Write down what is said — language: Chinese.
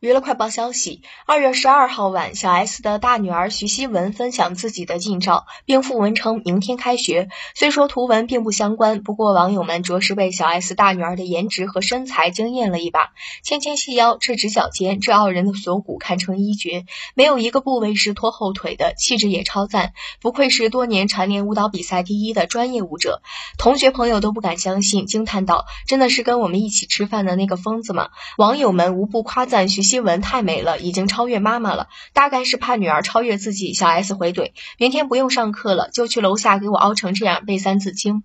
娱乐快报消息：二月十二号晚，小 S 的大女儿徐熙雯分享自己的近照，并附文称明天开学。虽说图文并不相关，不过网友们着实被小 S 大女儿的颜值和身材惊艳了一把。纤纤细腰，赤直角肩，这傲人的锁骨堪称一绝，没有一个部位是拖后腿的，气质也超赞，不愧是多年蝉联舞蹈比赛第一的专业舞者。同学朋友都不敢相信，惊叹道：“真的是跟我们一起吃饭的那个疯子吗？”网友们无不夸赞徐。新闻太美了，已经超越妈妈了，大概是怕女儿超越自己。小 S 回怼：明天不用上课了，就去楼下给我熬成这样背三字经。